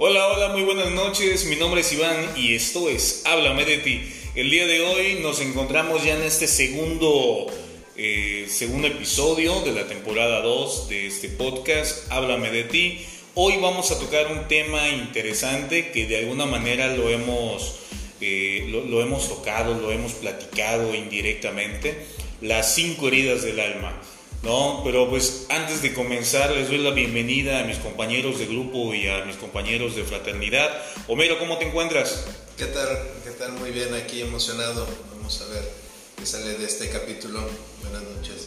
Hola, hola, muy buenas noches. Mi nombre es Iván y esto es Háblame de ti. El día de hoy nos encontramos ya en este segundo, eh, segundo episodio de la temporada 2 de este podcast Háblame de ti. Hoy vamos a tocar un tema interesante que de alguna manera lo hemos, eh, lo, lo hemos tocado, lo hemos platicado indirectamente. Las cinco heridas del alma. No, pero pues antes de comenzar les doy la bienvenida a mis compañeros de grupo y a mis compañeros de fraternidad. Homero, ¿cómo te encuentras? ¿Qué tal? ¿Qué tal? Muy bien, aquí emocionado. Vamos a ver qué sale de este capítulo. Buenas noches.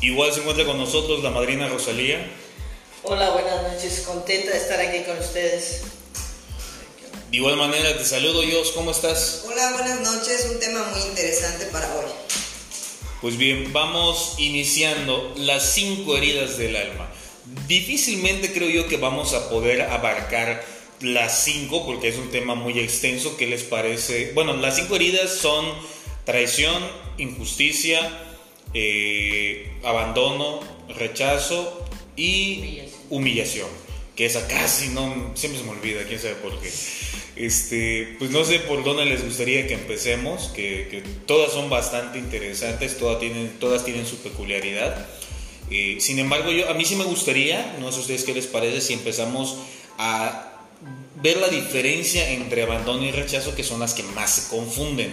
Igual se encuentra con nosotros la madrina Rosalía. Hola, buenas noches. Contenta de estar aquí con ustedes. De igual manera te saludo, Dios, ¿cómo estás? Hola, buenas noches. Un tema muy interesante para hoy. Pues bien, vamos iniciando las cinco heridas del alma. Difícilmente creo yo que vamos a poder abarcar las cinco porque es un tema muy extenso. ¿Qué les parece? Bueno, las cinco heridas son traición, injusticia, eh, abandono, rechazo y Humillación. humillación. Que esa casi no, siempre se me olvida, quién sabe por qué. Este, pues no sé por dónde les gustaría que empecemos, que, todas son bastante interesantes, todas tienen, todas tienen su peculiaridad. Eh, sin embargo, yo, a mí sí me gustaría, no sé a ustedes qué les parece, si empezamos a ver la diferencia entre abandono y rechazo, que son las que más se confunden.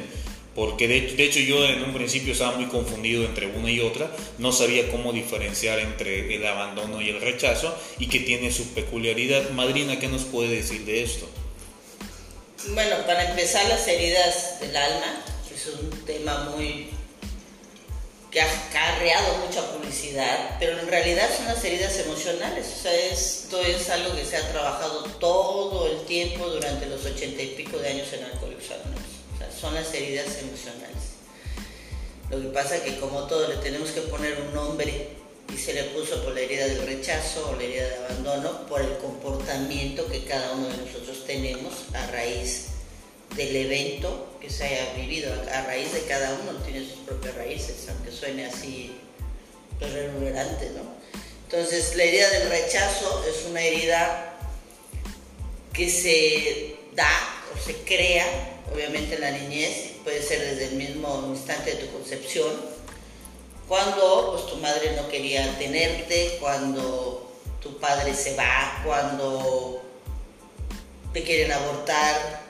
Porque de, de hecho yo en un principio estaba muy confundido entre una y otra, no sabía cómo diferenciar entre el abandono y el rechazo y que tiene su peculiaridad. Madrina, ¿qué nos puede decir de esto? Bueno, para empezar, las heridas del alma es un tema muy que ha acarreado mucha publicidad, pero en realidad son las heridas emocionales. O sea, esto es algo que se ha trabajado todo el tiempo durante los ochenta y pico de años en Alcohólicos Anónimos. O sea, son las heridas emocionales. Lo que pasa es que como todo le tenemos que poner un nombre y se le puso por la herida del rechazo o la herida de abandono por el comportamiento que cada uno de nosotros tenemos a raíz del evento que se haya vivido. A raíz de cada uno tiene sus propias raíces, aunque suene así pues, reverberante, ¿no? Entonces, la herida del rechazo es una herida que se da o se crea, obviamente en la niñez, puede ser desde el mismo instante de tu concepción, cuando pues, tu madre no quería tenerte, cuando tu padre se va, cuando te quieren abortar,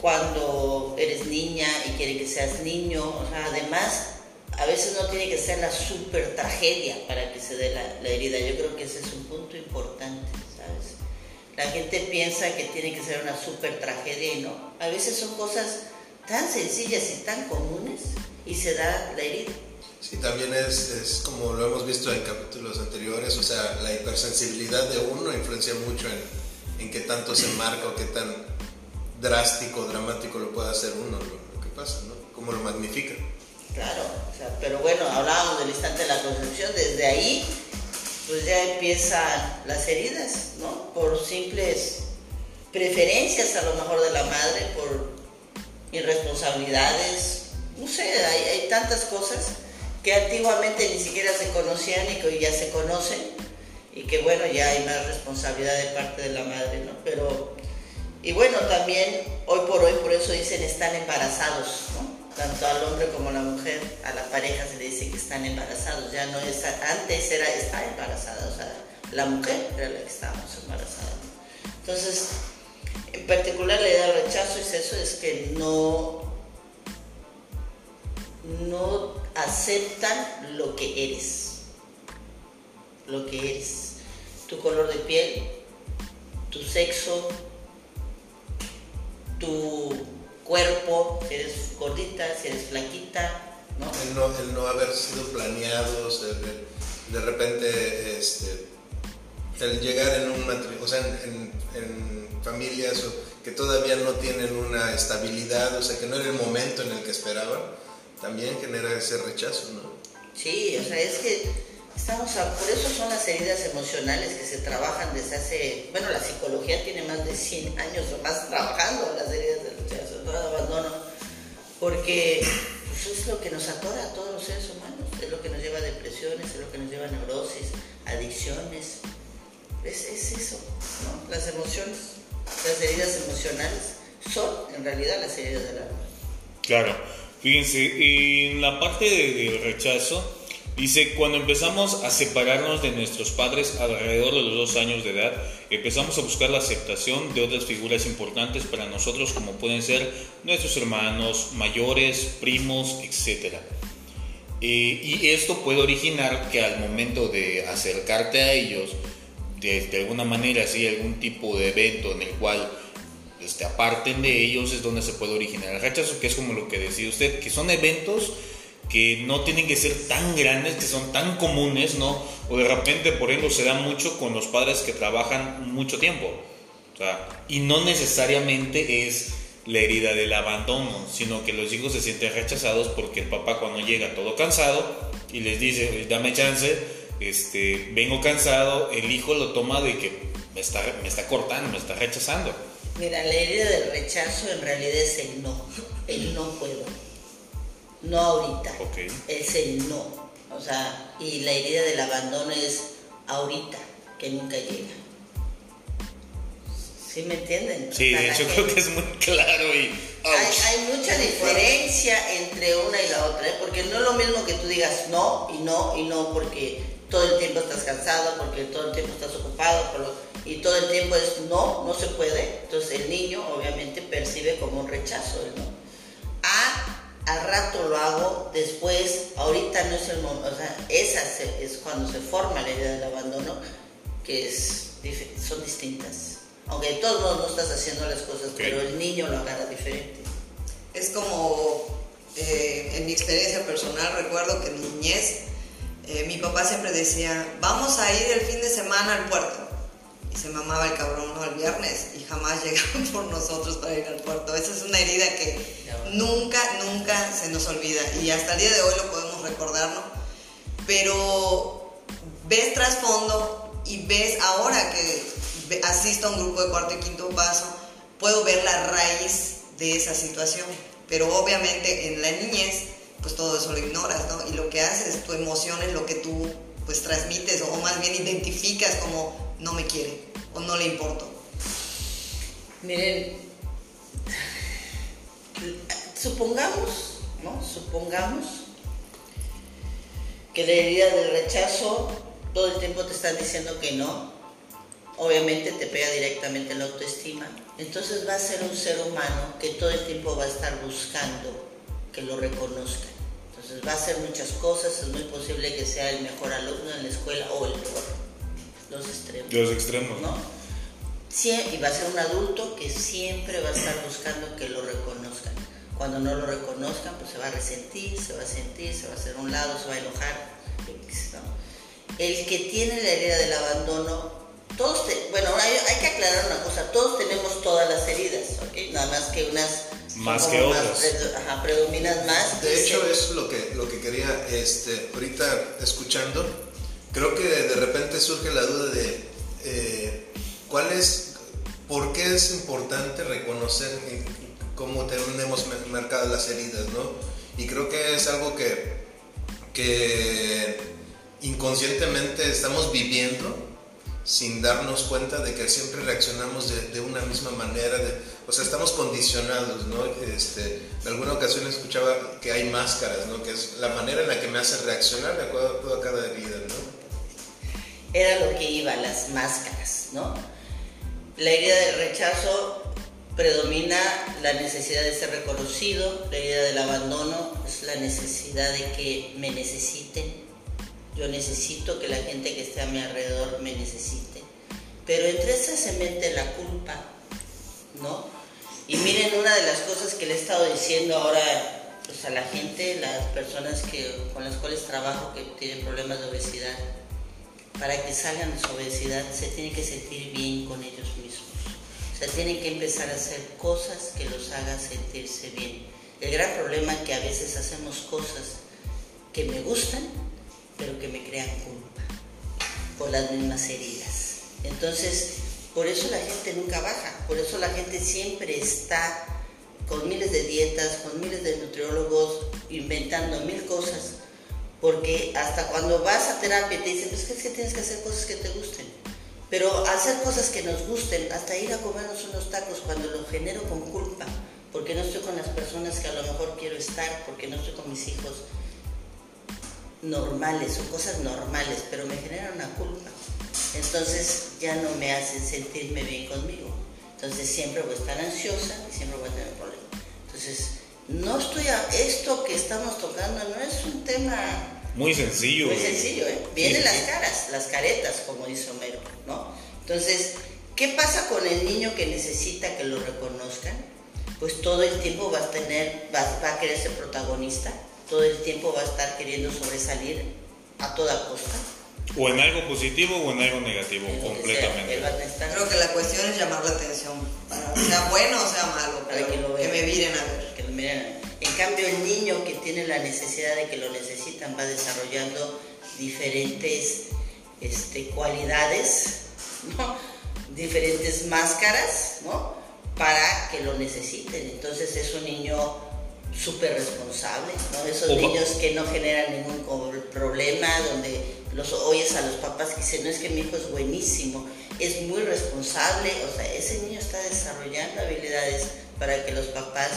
cuando eres niña y quieren que seas niño, además a veces no tiene que ser la super tragedia para que se dé la, la herida, yo creo que ese es un punto importante, ¿sabes? La gente piensa que tiene que ser una super tragedia y no, a veces son cosas tan sencillas y tan comunes y se da la herida. Sí, también es, es como lo hemos visto en capítulos anteriores, o sea, la hipersensibilidad de uno influencia mucho en, en qué tanto se marca o qué tan drástico, dramático lo puede hacer uno, lo, que pasa, ¿no? Cómo lo magnifica. Claro, o sea, pero bueno, hablábamos del instante de la concepción, desde ahí pues ya empiezan las heridas, ¿no? Por simples preferencias a lo mejor de la madre, por irresponsabilidades, no sé, hay tantas cosas que antiguamente ni siquiera se conocían y que hoy ya se conocen y que bueno, ya hay más responsabilidad de parte de la madre, ¿no? Pero, y bueno, también hoy por hoy, por eso dicen están embarazados, tanto al hombre como a la mujer, a la pareja se le dice que están embarazados, ya no es, antes era estar embarazada, o sea, la mujer era la que estábamos embarazada. Entonces, en particular la idea del rechazo es eso, es que no, no aceptan lo que eres, lo que eres, tu color de piel, tu sexo, tu cuerpo, si eres gordita, si eres flaquita, ¿no? El no, haber sido planeado, o de, repente, este, el llegar en un matrimonio, o sea, en, familias que todavía no tienen una estabilidad, o sea, que no era el momento en el que esperaban, también genera ese rechazo, ¿no? Sí, o sea, es que estamos, a- por eso son las heridas emocionales que se trabajan desde hace, bueno, la psicología tiene más de 100 años o más trabajando las heridas del rechazo, todo el abandono, porque pues, es lo que nos atora a todos los seres humanos, es lo que nos lleva a depresiones, es lo que nos lleva a neurosis, adicciones, Es, es eso, ¿no? Las emociones, las heridas emocionales son en realidad las heridas del alma. Claro, fíjense, en la parte de- del rechazo, dice, cuando empezamos a separarnos de nuestros padres alrededor de los dos años de edad, empezamos a buscar la aceptación de otras figuras importantes para nosotros, como pueden ser nuestros hermanos mayores, primos, etc. Eh, y esto puede originar que al momento de acercarte a ellos, de, alguna manera, si hay algún tipo de evento en el cual este, aparten de ellos, es donde se puede originar el rechazo, que es como lo que decía usted, que son eventos que no tienen que ser tan grandes, que son tan comunes, ¿no? O de repente, por ejemplo, se da mucho con los padres que trabajan mucho tiempo. O sea, y no necesariamente es la herida del abandono, sino que los hijos se sienten rechazados porque el papá cuando llega todo cansado y les dice, "Oye, dame chance, este, vengo cansado, el hijo lo toma de que me está, me está cortando, me está rechazando. Mira, la herida del rechazo en realidad es el no, el no puedo, no ahorita, es el no, o sea, y la herida del abandono es ahorita, que nunca llega. ¿Sí me entienden? Sí, O sea, de la hecho gente- creo que es muy claro y... Hay, hay mucha diferencia entre una y la otra, ¿eh? porque no es lo mismo que tú digas no y no y no porque todo el tiempo estás cansado, porque todo el tiempo estás ocupado por lo- y todo el tiempo es no, no se puede. Entonces el niño obviamente percibe como un rechazo el no. A, al rato lo hago, después, ahorita no es el momento, o sea, esa se- es cuando se forma la idea del abandono, que es, son distintas. Aunque de todos modos no estás haciendo las cosas, pero el niño lo agarra diferente. Es como, eh, en mi experiencia personal, recuerdo que en mi niñez, eh, mi papá siempre decía, vamos a ir el fin de semana al puerto. Se mamaba el cabrón ¿no? el viernes y jamás llegaban por nosotros para ir al puerto. Esa es una herida que nunca, nunca se nos olvida. Y hasta el día de hoy lo podemos recordar, ¿no? Pero ves trasfondo y ves ahora que asisto a un grupo de cuarto y quinto paso, puedo ver la raíz de esa situación. Pero obviamente en la niñez, pues todo eso lo ignoras, ¿no? Y lo que haces, tu emoción es lo que tú pues transmites o más bien identificas como no me quiere o no le importo. Miren, supongamos, ¿no? Supongamos que la herida del rechazo todo el tiempo te están diciendo que no. Obviamente te pega directamente en la autoestima. Entonces va a ser un ser humano que todo el tiempo va a estar buscando que lo reconozcan. Entonces va a hacer muchas cosas, es muy posible que sea el mejor alumno en la escuela o el peor. Los extremos. De los extremos. ¿no? Sie- y va a ser un adulto que siempre va a estar buscando que lo reconozcan. Cuando no lo reconozcan, pues se va a resentir, se va a sentir, se va a hacer a un lado, se va a enojar. El que tiene la herida del abandono, todos, te- bueno, hay, hay que aclarar una cosa, todos tenemos todas las heridas, ¿ok? Nada más que unas Más que otras. predo- ajá, predominan más. De hecho, se- es lo que, lo que quería este, ahorita escuchando. Creo que de repente surge la duda de eh, cuál es, por qué es importante reconocer cómo tenemos marcadas las heridas, ¿no? Y creo que es algo que, que inconscientemente estamos viviendo sin darnos cuenta de que siempre reaccionamos de, una misma manera, o sea, estamos condicionados, ¿no? Este, en alguna ocasión escuchaba que hay máscaras, ¿no? Que es la manera en la que me hace reaccionar de acuerdo a cada herida, ¿no? Era lo que iba, las máscaras, ¿no? La herida del rechazo predomina la necesidad de ser reconocido, la herida del abandono es la necesidad de que me necesiten. Yo necesito que la gente que esté a mi alrededor me necesite. Pero entre esas se mete la culpa, ¿no? Y miren una de las cosas que le he estado diciendo ahora pues, a la gente, las personas que, con las cuales trabajo que tienen problemas de obesidad, para que salgan de su obesidad se tienen que sentir bien con ellos mismos. O sea, tienen que empezar a hacer cosas que los hagan sentirse bien. El gran problema es que a veces hacemos cosas que me gustan, pero que me crean culpa por las mismas heridas. Entonces, por eso la gente nunca baja, por eso la gente siempre está con miles de dietas, con miles de nutriólogos, inventando mil cosas, porque hasta cuando vas a terapia te dicen, pues es que tienes que hacer cosas que te gusten. Pero hacer cosas que nos gusten, hasta ir a comernos unos tacos cuando lo genero con culpa, porque no estoy con las personas que a lo mejor quiero estar, porque no estoy con mis hijos normales o cosas normales, pero me generan una culpa. Entonces ya no me hacen sentirme bien conmigo. Entonces siempre voy a estar ansiosa y siempre voy a tener problemas. Entonces, no estoy a, esto que estamos tocando no es un tema muy sencillo. Muy sencillo, ¿eh? Vienen las caras, las caretas, como dice Homero, ¿no? Entonces, ¿qué pasa con el niño que necesita que lo reconozcan? Pues todo el tiempo va a tener, va, va a querer ser protagonista, todo el tiempo va a estar queriendo sobresalir a toda costa. O en algo positivo o en algo negativo, completamente. Creo que la cuestión es llamar la atención, para, sea bueno o sea malo, para que, lo que me miren a ver. Que lo miren a ver. En cambio, el niño que tiene la necesidad de que lo necesitan va desarrollando diferentes este, cualidades, ¿no? diferentes máscaras, ¿no? Para que lo necesiten. Entonces es un niño súper responsable, ¿no? Esos niños que no generan ningún problema, donde los oyes a los papás que dicen, no es que mi hijo es buenísimo, es muy responsable, o sea, ese niño está desarrollando habilidades para que los papás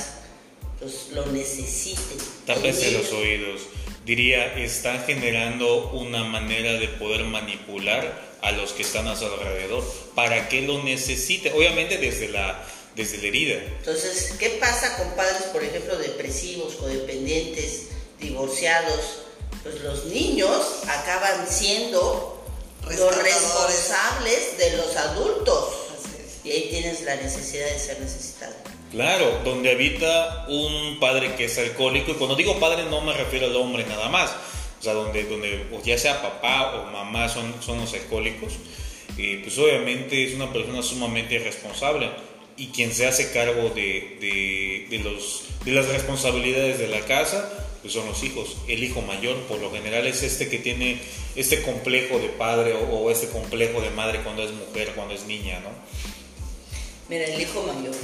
pues, lo necesiten. Tápese los oídos. Diría, están generando una manera de poder manipular a los que están a su alrededor para que lo necesite, obviamente desde la, desde la herida. Entonces, ¿qué pasa con padres, por ejemplo, depresivos, codependientes, divorciados? Pues los niños acaban siendo los responsables de los adultos. Y ahí tienes la necesidad de ser necesitado. Claro, donde habita un padre que es alcohólico, y cuando digo padre no me refiero al hombre nada más, o sea, donde, donde ya sea papá o mamá son, son los alcohólicos, eh, pues obviamente es una persona sumamente irresponsable y quien se hace cargo de, de, de, los, de las responsabilidades de la casa, pues son los hijos. El hijo mayor, por lo general, es este que tiene este complejo de padre o, o este complejo de madre cuando es mujer, cuando es niña, ¿no? Mira, el hijo mayor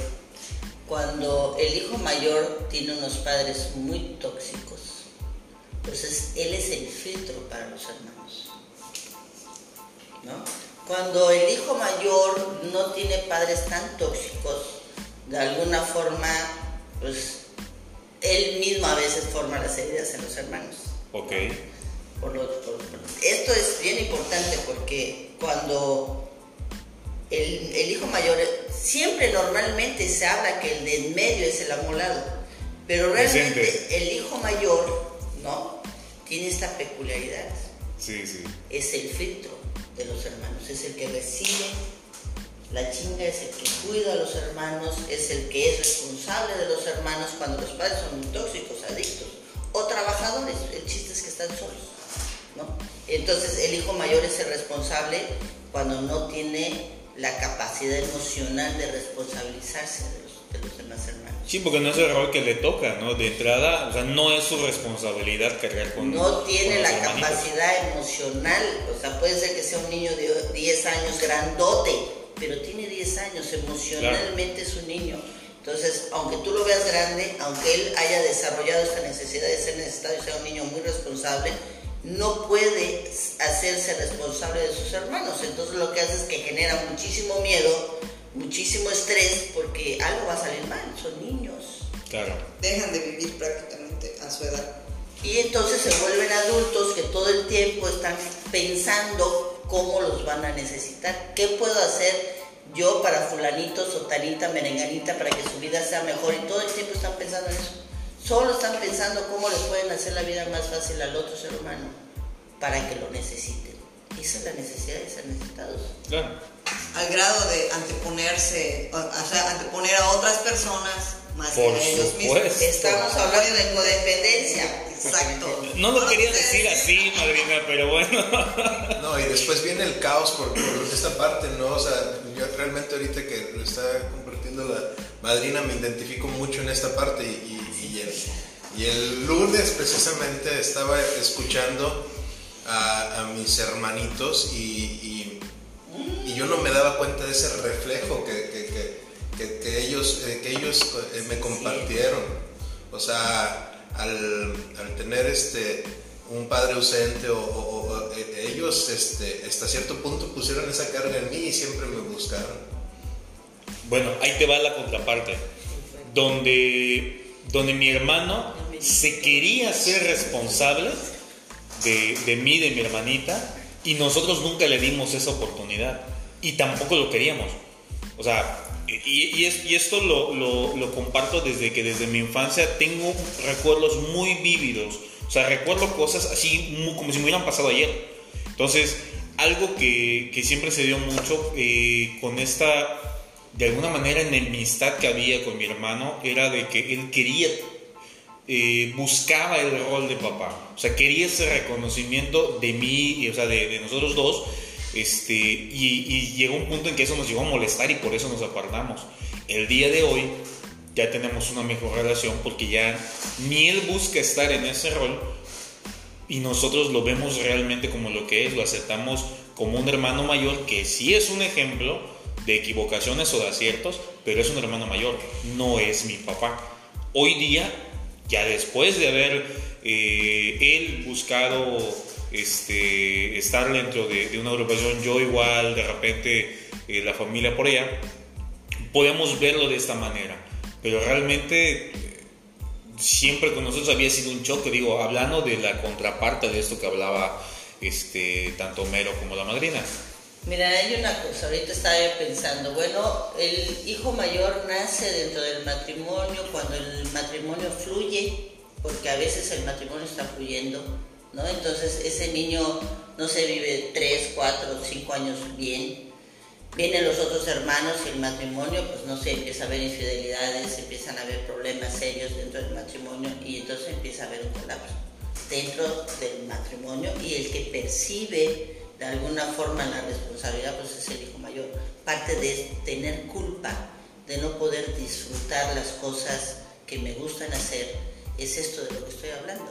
cuando el hijo mayor tiene unos padres muy tóxicos, entonces él es el filtro para los hermanos. ¿no? Cuando el hijo mayor no tiene padres tan tóxicos, de alguna forma, pues él mismo a veces forma las heridas en los hermanos. Ok. esto es bien importante porque cuando el, el hijo mayor siempre normalmente se habla que el de en medio es el amolado, pero realmente el hijo mayor, ¿no? Tiene esta peculiaridad. Sí, sí. Es el filtro de los hermanos, es el que recibe la chinga, es el que cuida a los hermanos, es el que es responsable de los hermanos cuando los padres son tóxicos, adictos o trabajadores. El chiste es que están solos, ¿no? Entonces el hijo mayor es el responsable cuando no tiene la capacidad emocional de responsabilizarse de los, de los, demás hermanos. Sí, porque no es el rol que le toca, ¿no? De entrada, o sea, no es su responsabilidad cargar con No tiene la capacidad emocional, o sea, puede ser que sea un niño de 10 años grandote, pero tiene 10 años, emocionalmente es un niño. Entonces, aunque tú lo veas grande, aunque él haya desarrollado esta necesidad de ser necesitado y sea un niño muy responsable, no puede hacerse responsable de sus hermanos. Entonces lo que hace es que genera muchísimo miedo, muchísimo estrés, porque algo va a salir mal, son niños. Claro. Dejan de vivir prácticamente a su edad. Y entonces se vuelven adultos que todo el tiempo están pensando cómo los van a necesitar. ¿Qué puedo hacer yo para fulanito, sotanita, merenganita, para que su vida sea mejor? Y todo el tiempo están pensando en eso. Solo están pensando cómo les pueden hacer la vida más fácil al otro ser humano para que lo necesiten. Esa es la necesidad de ser necesitados. Claro. Al grado de anteponerse, o sea, anteponer a otras personas más que a ellos mismos. Estamos hablando de codependencia. Exacto. No lo quería decir así, madrina, pero bueno. No, y después viene el caos por, por esta parte, ¿no? O sea, yo realmente ahorita que lo está la madrina me identifico mucho en esta parte y, el, lunes precisamente estaba escuchando a, mis hermanitos y, yo no me daba cuenta de ese reflejo que, ellos, eh, eh, me compartieron. O sea, al, tener este un padre ausente o- eh, ellos este, hasta cierto punto pusieron esa carga en mí y siempre me buscaron. Bueno, ahí te va la contraparte. Donde, donde mi hermano se quería ser responsable de, de mí, de mi hermanita, y nosotros nunca le dimos esa oportunidad. Y tampoco lo queríamos. O sea, y, y es- y esto lo, lo- comparto desde que desde mi infancia tengo recuerdos muy vívidos. O sea, recuerdo cosas así como si me hubieran pasado ayer. Entonces, algo que, que siempre se dio mucho eh, con esta, de alguna manera, enemistad que había con mi hermano, era de que él quería, eh, buscaba el rol de papá. O sea, quería ese reconocimiento de mí, y, o sea, de, de nosotros dos. Este, y, y llegó un punto en que eso nos llegó a molestar y por eso nos apartamos. El día de hoy ya tenemos una mejor relación porque ya ni él busca estar en ese rol y nosotros lo vemos realmente como lo que es, lo aceptamos como un hermano mayor que sí es un ejemplo de equivocaciones o de aciertos, pero es un hermano mayor, no es mi papá. Hoy día, ya después de haber eh, él buscado este, estar dentro de, una agrupación, yo igual, de repente eh, la familia por allá, podemos verlo de esta manera, pero realmente siempre con nosotros había sido un choque, digo, hablando de la contraparte de esto que hablaba este, tanto Homero como la madrina. Mira, hay una cosa, ahorita estaba yo pensando, bueno, el hijo mayor nace dentro del matrimonio cuando el matrimonio fluye, porque a veces el matrimonio está fluyendo, ¿no? Entonces ese niño no se vive 3, 4, 5 años bien. Vienen los otros hermanos y el matrimonio, pues no sé, empieza a haber infidelidades, empiezan a haber problemas serios dentro del matrimonio y entonces empieza a haber un colapso dentro del matrimonio y el que percibe de alguna forma la responsabilidad pues es el hijo mayor. Parte de tener culpa, de no poder disfrutar las cosas que me gustan hacer, es esto de lo que estoy hablando.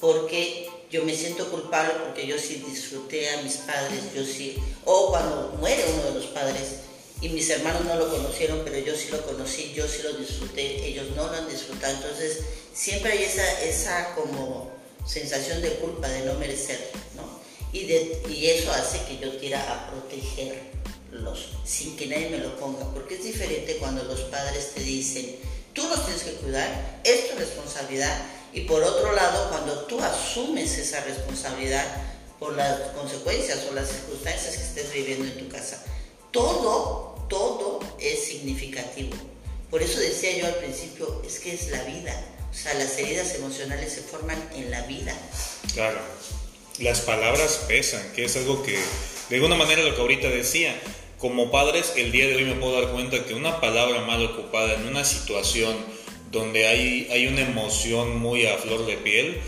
Porque yo me siento culpable porque yo sí disfruté a mis padres, yo sí, o cuando muere uno de los padres y mis hermanos no lo conocieron, pero yo sí lo conocí, yo sí lo disfruté, ellos no lo han disfrutado. Entonces siempre hay esa, esa como sensación de culpa, de no merecer, ¿no? Y, de, y eso hace que yo quiera a protegerlos sin que nadie me lo ponga, porque es diferente cuando los padres te dicen, tú los tienes que cuidar, es tu responsabilidad, y por otro lado, cuando tú asumes esa responsabilidad por las consecuencias o las circunstancias que estés viviendo en tu casa, todo, todo es significativo. Por eso decía yo al principio, es que es la vida. O sea, las heridas emocionales se forman en la vida. Claro, las palabras pesan, que es algo que, de alguna manera lo que ahorita decía, como padres, el día de hoy me puedo dar cuenta que una palabra mal ocupada en una situación donde hay, hay una emoción muy a flor de piel,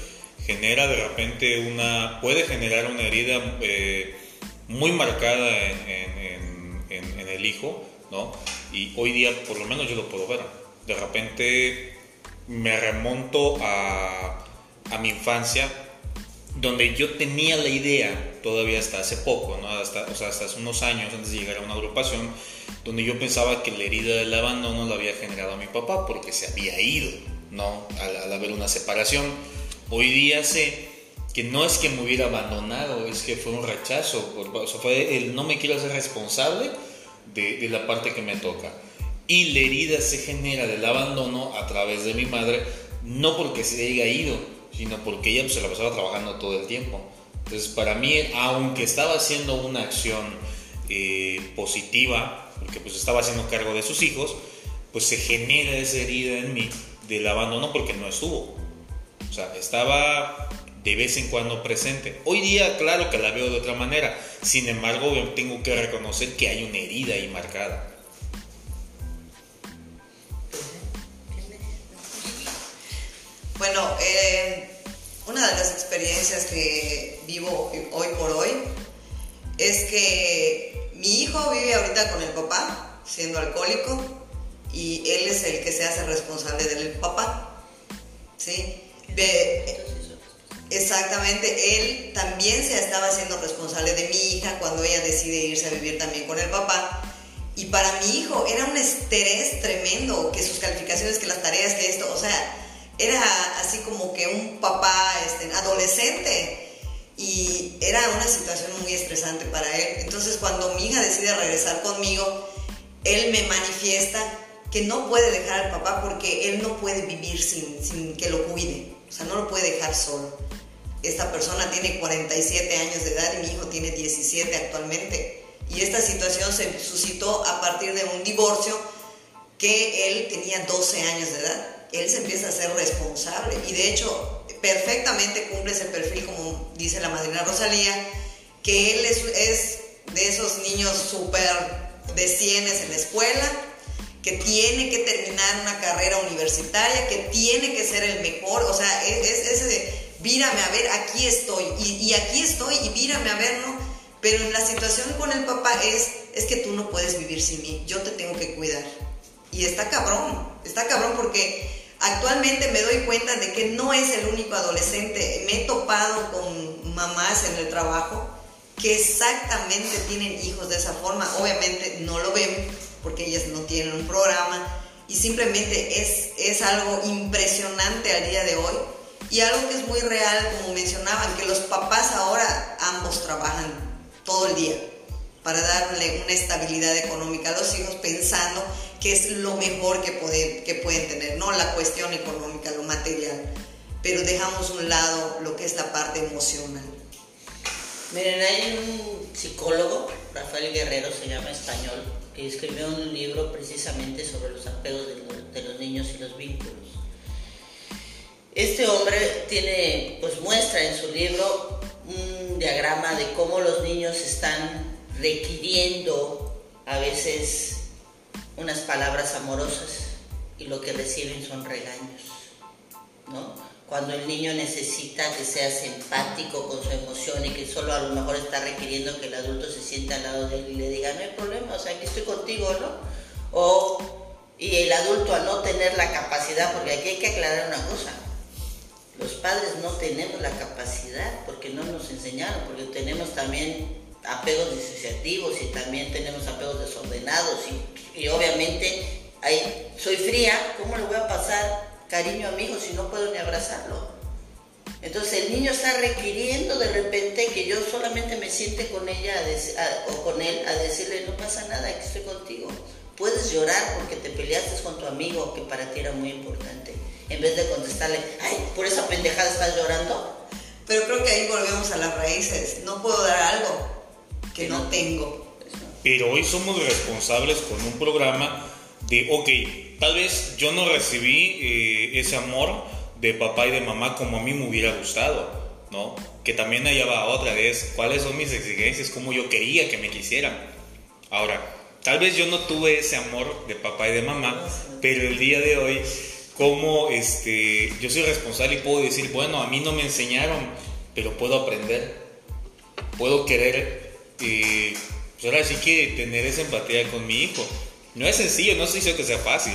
genera de repente una, puede generar una herida eh, muy marcada en, en- el hijo, ¿no? Y hoy día, por lo menos yo lo puedo ver. De repente me remonto a, a mi infancia, donde yo tenía la idea, todavía hasta hace poco, ¿no? hasta, o sea, hasta hace unos años antes de llegar a una agrupación, donde yo pensaba que la herida del abandono la había generado mi papá porque se había ido, ¿no? Al, haber una separación. Hoy día sé que no es que me hubiera abandonado, es que fue un rechazo, o fue el no me quiero hacer responsable de la parte que me toca. Y la herida se genera del abandono a través de mi madre, no porque se haya ido, sino porque ella pues, se la pasaba trabajando todo el tiempo. Entonces, para mí, aunque estaba haciendo una acción eh, positiva, porque pues estaba haciendo cargo de sus hijos, pues se genera esa herida en mí del abandono porque no estuvo. O sea, estaba de vez en cuando presente. Hoy día, claro que la veo de otra manera. Sin embargo, tengo que reconocer que hay una herida ahí marcada. Bueno, eh, una de las experiencias que vivo hoy por hoy es que mi hijo vive ahorita con el papá, siendo alcohólico, y él es el que se hace responsable del papá. ¿Sí? Ve- exactamente, él también se estaba haciendo responsable de mi hija cuando ella decide irse a vivir también con el papá. Y para mi hijo era un estrés tremendo, que sus calificaciones, que las tareas, que esto, o sea, era así como que un papá este, adolescente y era una situación muy estresante para él. Entonces cuando mi hija decide regresar conmigo, él me manifiesta que no puede dejar al papá porque él no puede vivir sin, sin que lo cuide, o sea, no lo puede dejar solo. Esta persona tiene 47 años de edad y mi hijo tiene 17 actualmente. Y esta situación se suscitó a partir de un divorcio que él tenía 12 años de edad. Él se empieza a ser responsable y de hecho perfectamente cumple ese perfil como dice la madrina Rosalía, que él es, es de esos niños súper de cienes en la escuela, que tiene que terminar una carrera universitaria, que tiene que ser el mejor, o sea, es, ese de, vírame a ver, aquí estoy, y, y, aquí estoy, y vírame a ver, ¿no? Pero en la situación con el papá es, es que tú no puedes vivir sin mí, yo te tengo que cuidar. Y está cabrón, está cabrón porque actualmente me doy cuenta de que no es el único adolescente, me he topado con mamás en el trajo que exactamente tienen hijos de esa forma, obviamente no lo ven porque ellas no tienen un programa y simplemente es, es algo impresionante al día de hoy. Y algo que es muy real, como mencionaban, que los papás ahora ambos trabajan todo el día para darle una estabilidad económica a los hijos pensando que es lo mejor que, pueden, que pueden tener, no la cuestión económica, lo material, pero dejamos un lado lo que es la parte emocional. Miren, hay un psicólogo, Rafael Guerrero se llama español, que escribió un libro precisamente sobre los apegos de, los niños y los vínculos. Este hombre tiene, pues muestra en su libro un diagrama de cómo los niños están requiriendo a veces unas palabras amorosas y lo que reciben son regaños, ¿no? cuando el niño necesita que seas empático con su emoción y que solo a lo mejor está requiriendo que el adulto se sienta al lado de él y le diga, no hay problema, o sea, aquí estoy contigo, ¿no? O, y el adulto al no tener la capacidad, porque aquí hay que aclarar una cosa, los padres no tenemos la capacidad porque no nos enseñaron, porque tenemos también apegos disociativos y también tenemos apegos desordenados y, obviamente hay, soy fría, ¿cómo le voy a pasar cariño a mi hijo si no puedo ni abrazarlo? Entonces el niño está requiriendo de repente que yo solamente me siente con ella o con él a decirle no pasa nada, que estoy contigo. Puedes llorar porque te peleaste con tu amigo que para ti era muy importante. En vez de contestarle, ay, por esa pendejada estás llorando. Pero creo que ahí volvemos a las raíces. No puedo dar algo que no tengo. Pero hoy somos responsables con un programa de, ok, tal vez yo no recibí eh, ese amor de papá y de mamá como a mí me hubiera gustado, ¿no? Que también allá va otra vez, cuáles son mis exigencias, cómo yo quería que me quisieran. Ahora, tal vez yo no tuve ese amor de papá y de mamá, pero el día de hoy, como este, yo soy responsable y puedo decir, bueno, a mí no me enseñaron, pero puedo aprender, puedo querer, eh, pues ahora sí que tener esa empatía con mi hijo no es sencillo, no se dice que sea fácil.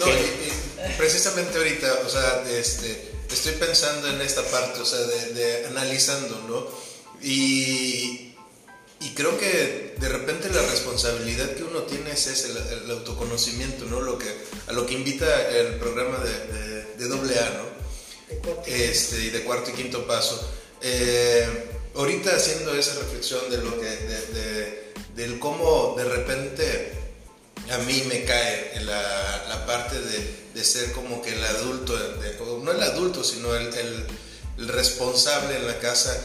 No, y, precisamente ahorita, o sea, este, estoy pensando en esta parte, o sea, de, analizando, ¿no? Y, y, creo que de repente la responsabilidad que uno tiene es ese, el, autoconocimiento, ¿no? Lo que, a lo que invita el programa de, de, AA, ¿no? este, y de cuarto y quinto paso. Eh, ahorita haciendo esa reflexión de lo que, de, del cómo de repente a mí me cae la, parte de, ser como que el adulto, no el adulto, sino el, responsable en la casa.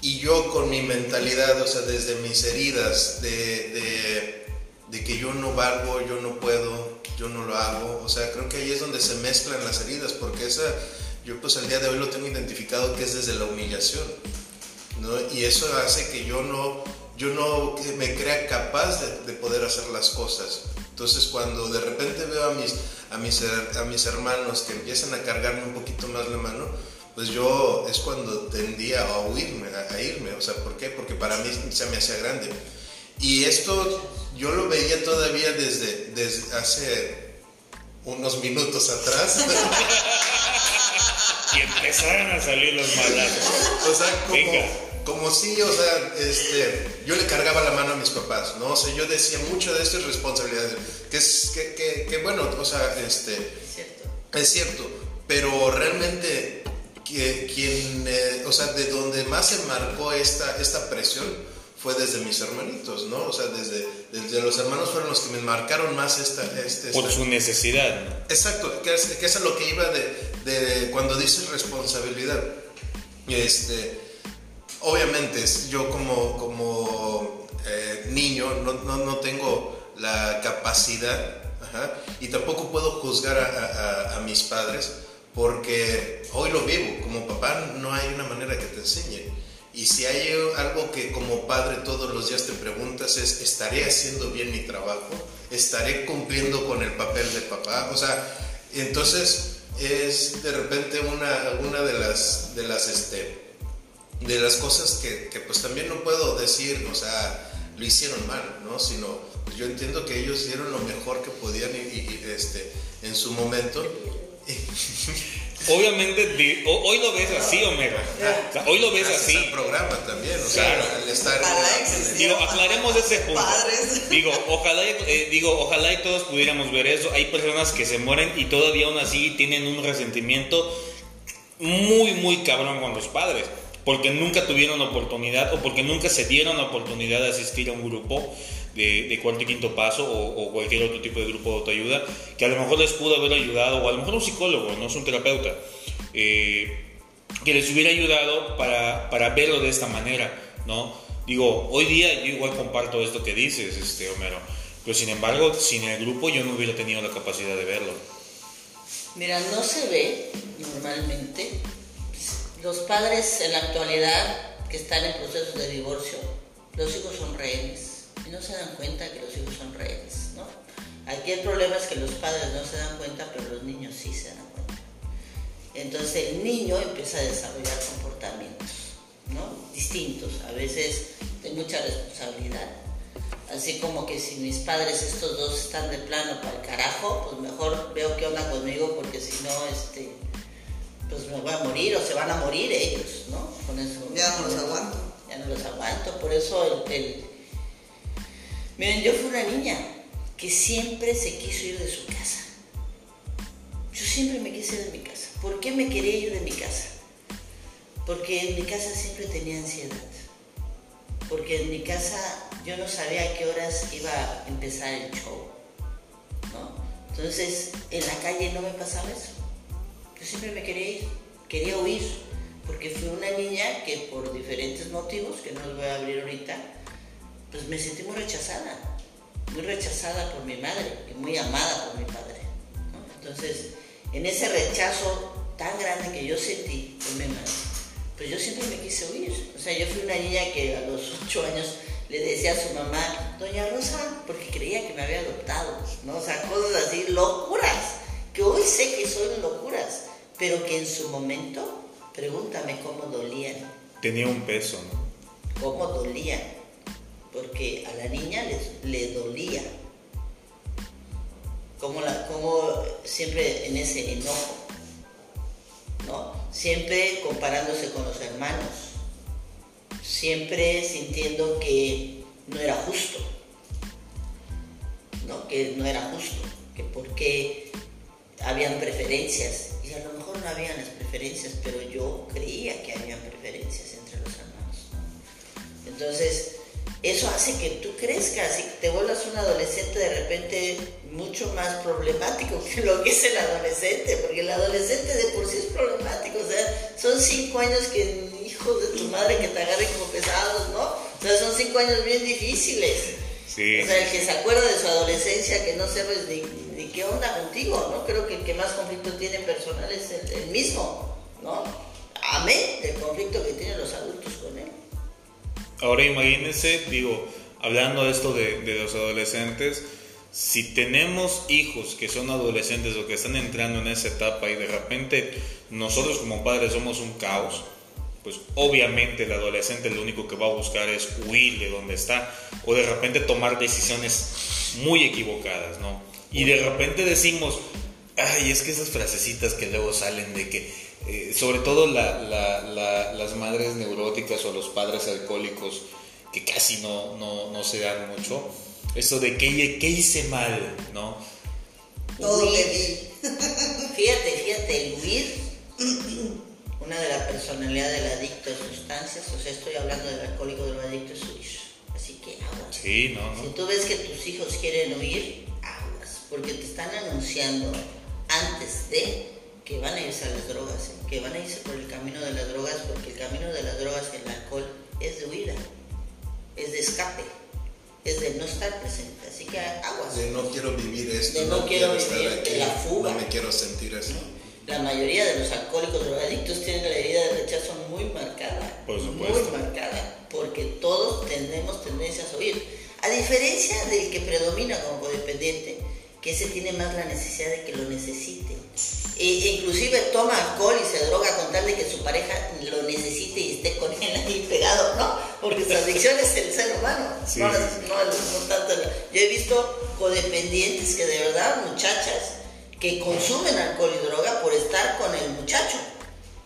Y yo con mi mentalidad, o sea, desde mis heridas, de, de, que yo no valgo, yo no puedo, yo no lo hago. O sea, creo que ahí es donde se mezclan las heridas, porque esa, yo pues al día de hoy lo tengo identificado que es desde la humillación. ¿No? Y eso hace que yo no, yo no me crea capaz de, de poder hacer las cosas. Entonces cuando de repente veo a mis, a mis, a mis hermanos que empiezan a cargarme un poquito más la mano, pues yo es cuando tendía a huirme, a, irme. O sea, ¿por qué? Porque para mí se me hacía grande. Y esto yo lo veía todavía desde, desde hace unos minutos atrás. y empezaron a salir los malazos. O sea, como, como si, o sea, este, yo le cargaba la mano a mis papás, ¿no? O sea, yo decía mucho de estas responsabilidades, que es, que, que, bueno, o sea, este, es cierto. es cierto, pero realmente que, quien, eh, o sea, de donde más se marcó esta, esta presión fue desde mis hermanitos, ¿no? O sea, desde, desde los hermanos fueron los que me marcaron más esta... Este, Por esta- su necesidad, ¿no? Exacto, que es, que es a lo que iba de, de cuando dices responsabilidad. Este, obviamente, yo como, como eh, niño no, no, no tengo la capacidad y tampoco puedo juzgar a mis padres porque hoy lo vivo. Como papá no hay una manera que te enseñe. Y si hay algo que como padre todos los días te preguntas es, ¿estaré haciendo bien mi trabajo? ¿Estaré cumpliendo con el papel de papá? O sea, entonces es de repente una, una de las, de las, este, de las cosas que, que, pues también no puedo decir, o sea, lo hicieron mal, ¿no? Sino, pues yo entiendo que ellos dieron lo mejor que podían y, y, este, en su momento. Obviamente, hoy lo ves así, Homero. O sea, hoy lo ves Gracias así. al programa también, o sea, Claro. al estar... Ojalá en-. Digo, aclaremos ese punto. Padres. Digo, ojalá, eh, digo, ojalá y todos pudiéramos ver eso. Hay personas que se mueren y todavía aún así tienen un resentimiento muy, muy cabrón con los padres. Porque nunca tuvieron oportunidad o porque nunca se dieron la oportunidad de asistir a un grupo de, de cuarto y quinto paso o, o cualquier otro tipo de grupo de autoayuda que a lo mejor les pudo haber ayudado o a lo mejor un psicólogo, no es un terapeuta. eh, que les hubiera ayudado para, para verlo de esta manera, ¿no? Digo, hoy día yo igual comparto esto que dices, este Homero, pero sin embargo, sin el grupo yo no hubiera tenido la capacidad de verlo. Mira, no se ve normalmente. Los padres en la actualidad que están en proceso de divorcio, los hijos son rehenes y no se dan cuenta que los hijos son rehenes, ¿no? Aquí el problema es que los padres no se dan cuenta, pero los niños sí se dan cuenta. Entonces el niño empieza a desarrollar comportamientos, ¿no? Distintos, a veces de mucha responsabilidad. Así como que si mis padres estos dos están de plano para el carajo, pues mejor veo qué onda conmigo porque si no, este, pues me voy a morir o se van a morir ellos, ¿no? Con eso. Ya no los aguanto. Ya no los aguanto, por eso el, el- Miren, yo fui una niña que siempre se quiso ir de su casa. Yo siempre me quise ir de mi casa. ¿Por qué me quería ir de mi casa? Porque en mi casa siempre tenía ansiedad. Porque en mi casa yo no sabía a qué horas iba a empezar el show. ¿no? Entonces, en la calle no me pasaba eso. Yo siempre me quería ir, quería huir, porque fui una niña que por diferentes motivos, que no los voy a abrir ahorita, pues me sentí muy rechazada, muy rechazada por mi madre y muy amada por mi padre. Entonces, en ese rechazo tan grande que yo sentí por mi madre, pues yo siempre me quise huir. O sea, yo fui una niña que a los ocho años le decía a su mamá, Doña Rosa, porque creía que me había adoptado, ¿no? O sea, cosas así, locuras, que hoy sé que son locuras, pero que en su momento, pregúntame cómo dolían, Tenía un peso, ¿no? cómo dolían, porque a la niña le, le dolía, como, la, como siempre en ese enojo, ¿no? Siempre comparándose con los hermanos, siempre sintiendo que no era justo, ¿no? Que no era justo, que porque habían preferencias, y a lo no habían las preferencias, pero yo creía que habían preferencias entre los hermanos, ¿no? Entonces, eso hace que tú crezcas y te vuelvas un adolescente de repente mucho más problemático que lo que es el adolescente, porque el adolescente de por sí es problemático, o sea, son cinco años que hijos de tu madre que te agarren como pesados, ¿no? O sea, son cinco años bien difíciles. Sí. O sea, el que se acuerda de su adolescencia, que no sabes ni, ni qué onda contigo, ¿no? Creo que el que más conflicto tiene personal es el, el mismo, ¿no? Amén del conflicto que tienen los adultos con él. Ahora imagínense, digo, hablando de esto de, de los adolescentes, si tenemos hijos que son adolescentes o que están entrando en esa etapa y de repente nosotros como padres somos un caos, pues obviamente el adolescente lo único que va a buscar es huir de donde está o de repente tomar decisiones muy equivocadas, ¿no? Y de repente decimos, ay, es que esas frasecitas que luego salen de que, eh, sobre todo la- la- la- las madres neuróticas o los padres alcohólicos, que casi no, no, no se dan mucho, eso de que, ¿qué hice mal, ¿no? Todo le di. Fíjate, fíjate, el huir, una de las personalidades del adicto a sustancias, o sea, estoy hablando del alcohólico drogadicto, es huir. Así que aguas. Sí, no, Si tú ves que tus hijos quieren huir, aguas, porque te están anunciando antes de que van a irse a las drogas, ¿eh? que van a irse por el camino de las drogas, porque el camino de las drogas, el alcohol, es de huida, es de escape, es de no estar presente. Así que aguas. De no quiero vivir esto, De no quiero vivir, estar aquí, de la fuga. no me quiero sentir eso. La mayoría de los alcohólicos drogadictos tienen la herida de rechazo muy marcada. Por supuesto. Muy marcada. Porque todos tenemos tendencias a huir. A diferencia del que predomina como codependiente, que ese tiene más la necesidad de que lo necesite. E, inclusive toma alcohol y se droga con tal de que su pareja lo necesite y esté con él ahí pegado, ¿no? Porque su adicción es el ser humano, Sí. no, no, no tanto Yo he visto codependientes que de verdad, muchachas, que consumen alcohol y droga por estar con el muchacho.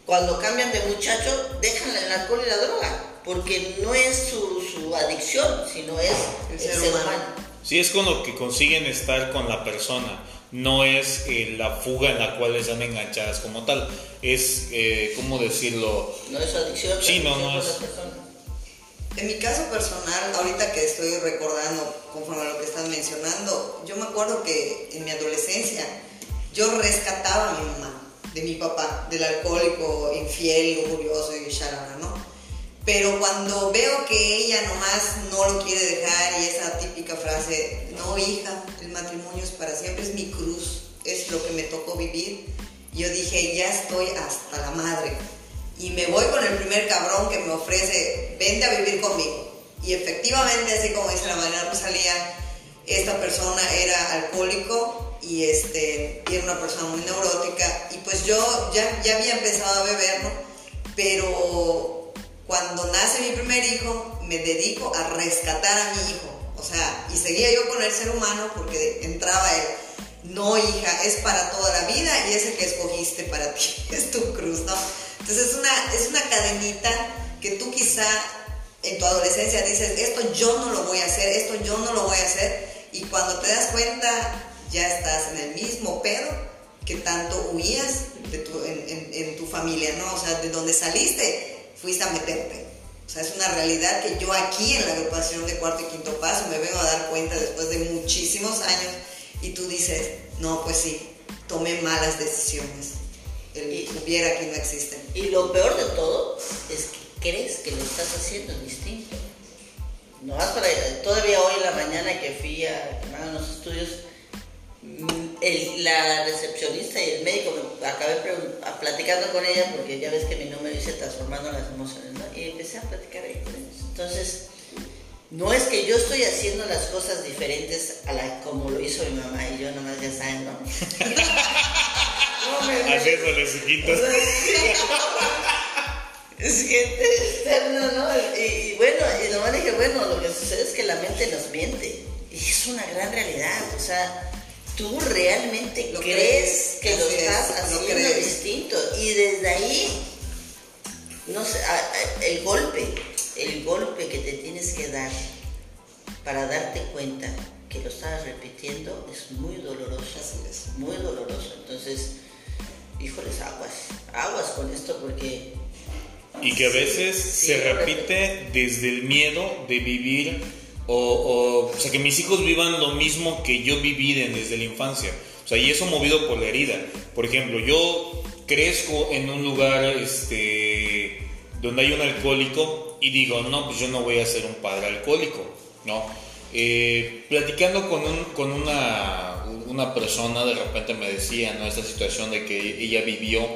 Cuando cambian de muchacho, dejan el alcohol y la droga, porque no es su, su adicción, sino es el, ser, humano. Sí, es con lo que consiguen estar con la persona. No es eh, la fuga en la cual están enganchadas como tal. Es, eh, ¿cómo decirlo? No es su adicción, Sí, no, no con es- la persona. En mi caso personal, ahorita que estoy recordando conforme a lo que están mencionando, yo me acuerdo que en mi adolescencia yo rescataba a mi mamá de mi papá, del alcohólico infiel, lujurioso y charana, ¿no? Pero cuando veo que ella nomás no lo quiere dejar y esa típica frase, no hija, el matrimonio es para siempre, es mi cruz, es lo que me tocó vivir, yo dije, ya estoy hasta la madre. Y me voy con el primer cabrón que me ofrece, vente a vivir conmigo. Y efectivamente, así como dice la Marina Rosalía, esta persona era alcohólico y, este, era una persona muy neurótica. Y pues yo ya, ya había empezado a beber, ¿no? Pero cuando nace mi primer hijo, me dedico a rescatar a mi hijo. O sea, y seguía yo con el ser humano porque entraba él. No, hija, es para toda la vida y es el que escogiste para ti. Es tu cruz, ¿no? Entonces es una, es una cadenita que tú quizá en tu adolescencia dices, esto yo no lo voy a hacer, esto yo no lo voy a hacer. Y cuando te das cuenta, ya estás en el mismo pedo que tanto huías de tu, en, en- en tu familia, ¿no? O sea, de donde saliste, fuiste a meterte. O sea, es una realidad que yo aquí en la agrupación de cuarto y quinto paso me vengo a dar cuenta después de muchísimos años y tú dices, no, pues sí, tomé malas decisiones. El Y- hubiera aquí no existe. Y lo peor de todo es que crees que lo estás haciendo distinto. No vas para Todavía hoy en la mañana que fui a los estudios, el- la recepcionista y el médico me acabé platicando con ella porque ya ves que mi número dice transformando las emociones, ¿no? Y empecé a platicar ahí con ellos. Entonces, no es que yo estoy haciendo las cosas diferentes a la como lo hizo mi mamá y yo nomás ya saben, ¿no? No, me- Haciéndole su quinto. es gente externa, ¿no? Y, y bueno, y nomás dije, bueno, lo que sucede es que la mente nos miente. Y es una gran realidad. O sea, tú realmente Lo crees crees, que lo es, estás lo haciendo distinto. Y desde ahí, no sé, a- a- el golpe, el golpe que te tienes que dar para darte cuenta que lo estabas repitiendo es muy doloroso. Así es. Muy doloroso. Entonces, híjoles, aguas. Aguas con esto porque Y que a veces Sí, se repite desde el miedo de vivir o, o, o sea, que mis hijos vivan lo mismo que yo viví de- desde la infancia. O sea, y eso movido por la herida. Por ejemplo, yo crezco en un lugar este, donde hay un alcohólico y digo, no, pues yo no voy a ser un padre alcohólico, ¿no? Eh, platicando con, un- con una, una persona, de repente me decía, ¿no? Esta situación de que ella vivió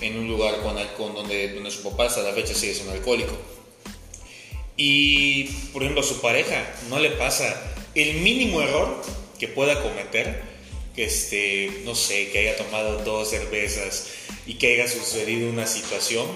en un lugar con, alcohol donde, donde su papá hasta la fecha sigue siendo alcohólico. Y, por ejemplo, a su pareja no le pasa el mínimo error que pueda cometer, que este, no sé, que haya tomado dos cervezas y que haya sucedido una situación,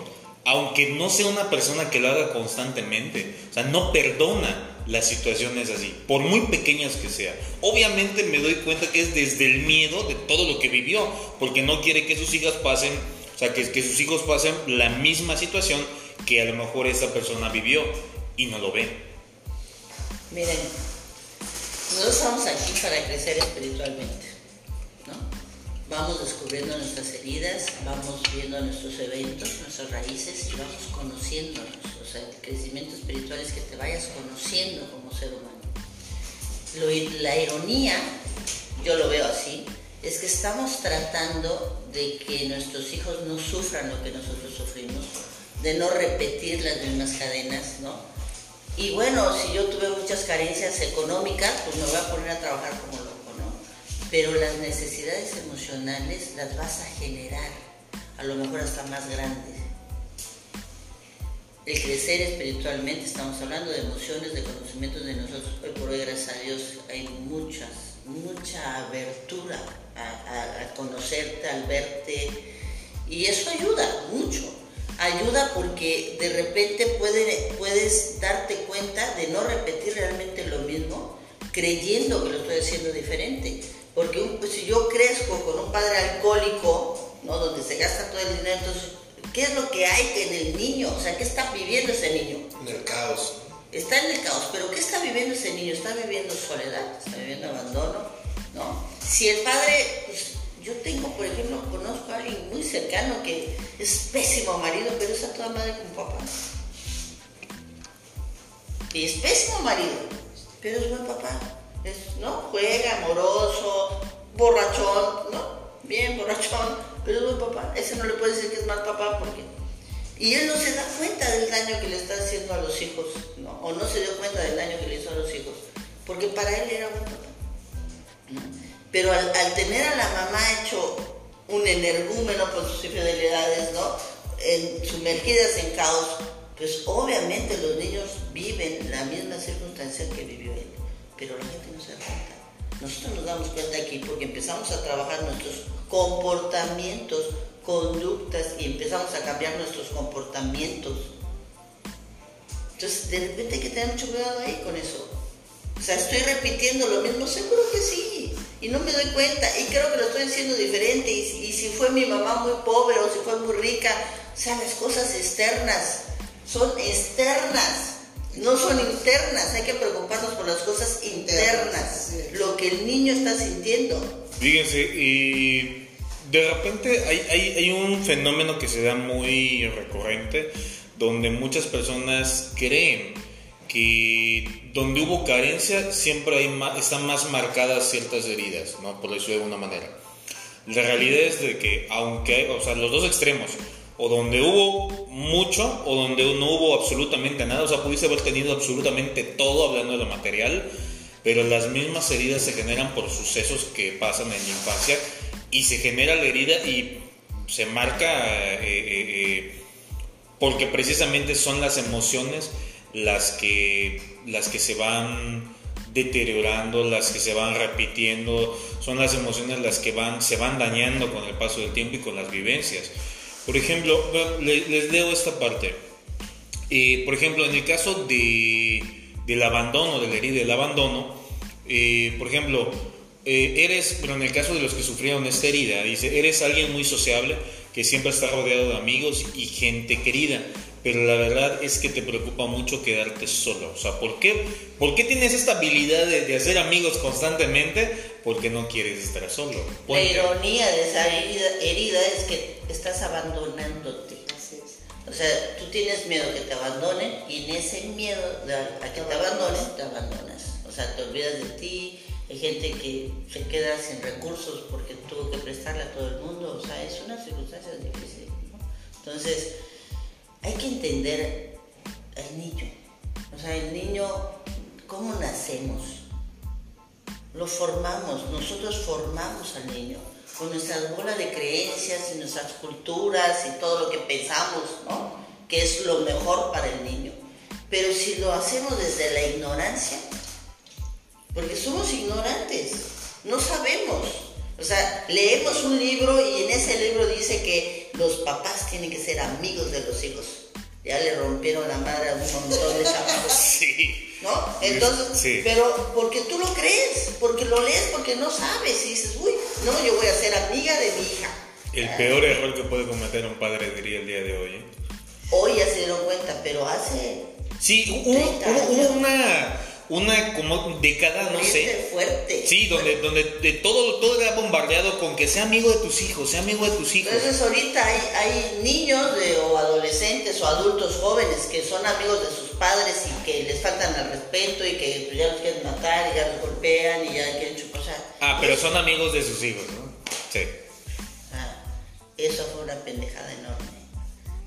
aunque no sea una persona que lo haga constantemente, o sea, no perdona las situaciones así, por muy pequeñas que sean. Obviamente me doy cuenta que es desde el miedo de todo lo que vivió, porque no quiere que sus hijas pasen, o sea, que, que sus hijos pasen la misma situación que a lo mejor esa persona vivió y no lo ve. Miren, nosotros estamos aquí para crecer espiritualmente, ¿no? vamos descubriendo nuestras heridas, vamos viendo nuestros eventos, nuestras raíces y vamos conociéndonos. O sea, el crecimiento espiritual es que te vayas conociendo como ser humano. Lo- la ironía, yo lo veo así, es que estamos tratando de que nuestros hijos no sufran lo que nosotros sufrimos, de no repetir las mismas cadenas, ¿no? Y bueno, si yo tuve muchas carencias económicas, pues me voy a poner a trabajar como loco, ¿no? Pero las necesidades emocionales las vas a generar, a lo mejor hasta más grandes. El crecer espiritualmente, estamos hablando de emociones, de conocimientos de nosotros. Hoy por hoy, gracias a Dios, hay muchas, mucha abertura a, a- conocerte, al verte. Y eso ayuda mucho. Ayuda porque de repente puede- puedes darte cuenta de no repetir realmente lo mismo, creyendo que lo estoy haciendo diferente. Porque un- pues, si yo crezco con un padre alcohólico, ¿no? donde se gasta todo el dinero, entonces, ¿qué es lo que hay en el niño? O sea, ¿qué está viviendo ese niño? En el caos. Está en el caos, pero ¿qué está viviendo ese niño? ¿Está viviendo soledad? ¿Está viviendo abandono? ¿No? Si el padre, pues, yo tengo, por ejemplo, conozco a alguien muy cercano que es pésimo marido, pero es a toda madre con papá. Y es pésimo marido, pero es buen papá. Es, ¿no? Juega, amoroso, borrachón, ¿no? Bien borrachón, pero es buen papá. Ese no le puede decir que es mal papá porque y él no se da cuenta del daño que le está haciendo a los hijos, ¿no? O no se dio cuenta del daño que le hizo a los hijos, porque para él era buen papá. Pero al, tener a la mamá hecho un energúmeno por sus infidelidades, ¿no? Sumergidas en caos, pues obviamente los niños viven la misma circunstancia que vivió él, pero la gente no se da cuenta. Nosotros nos damos cuenta aquí porque empezamos a trabajar nuestros comportamientos, conductas y empezamos a cambiar nuestros comportamientos. Entonces, de repente hay que tener mucho cuidado ahí con eso. O sea, estoy repitiendo lo mismo, seguro que sí. Y no me doy cuenta. Y creo que lo estoy haciendo diferente. Y, si- y si fue mi mamá muy pobre o si fue muy rica. O sea, las cosas externas son externas. No son internas. Hay que preocuparnos por las cosas internas. Lo que el niño está sintiendo. Fíjense, y de repente hay, hay, hay un fenómeno que se da muy recurrente, donde muchas personas creen que donde hubo carencia siempre hay están más marcadas ciertas heridas, ¿no? Por eso de alguna manera. La realidad es de que aunque, o sea, los dos extremos, o donde hubo mucho o donde no hubo absolutamente nada, o sea, pudiste haber tenido absolutamente todo hablando de lo material, pero las mismas heridas se generan por sucesos que pasan en la infancia y se genera la herida y se marca eh, eh, eh, porque precisamente son las emociones las que, las que se van deteriorando, las que se van repitiendo, son las emociones las que van, se van dañando con el paso del tiempo y con las vivencias. Por ejemplo, bueno, le- les leo esta parte. Eh, por ejemplo, en el caso de, del abandono, de la herida del abandono, eh, por ejemplo, eh, eres, pero en el caso de los que sufrieron esta herida, dice, eres alguien muy sociable, que siempre está rodeado de amigos y gente querida, pero la verdad es que te preocupa mucho quedarte solo. O sea, ¿por qué, ¿por qué tienes esta habilidad de, de hacer amigos constantemente? Porque no quieres estar solo. La ironía de esa herida, herida es que estás abandonándote. O sea, tú tienes miedo que te abandonen y en ese miedo de- a que te abandonen, te abandonas. O sea, te olvidas de ti. Hay gente que se queda sin recursos porque tuvo que prestarle a todo el mundo. O sea, es una circunstancia difícil. ¿no? Entonces, hay que entender al niño. O sea, el niño, ¿cómo nacemos? Lo formamos, nosotros formamos al niño con nuestras bolas de creencias y nuestras culturas y todo lo que pensamos, ¿no? Que es lo mejor para el niño. Pero si lo hacemos desde la ignorancia, porque somos ignorantes, no sabemos. O sea, leemos un libro y en ese libro dice que los papás tienen que ser amigos de los hijos. Ya le rompieron la madre a un montón de chamacos. Sí. ¿No? Entonces, Sí. pero porque tú lo crees, porque lo lees, porque no sabes y dices, uy, no, yo voy a ser amiga de mi hija. El peor error que puede cometer un padre diría el día de hoy. ¿eh? Hoy ya se dieron cuenta, pero hace Sí, hubo, 30 hubo- hubo años. una, una como década, no sé. fuerte. Sí, donde, donde de todo, todo era bombardeado con que sea amigo de tus hijos, sea amigo de tus hijos. Entonces ahorita hay, hay niños de, o adolescentes o adultos jóvenes que son amigos de sus padres y que les faltan al respeto y que pues, ya los quieren matar y ya los golpean y ya quieren chupar. ah, pero son amigos de sus hijos, ¿no? Sí. Ah, eso fue una pendejada enorme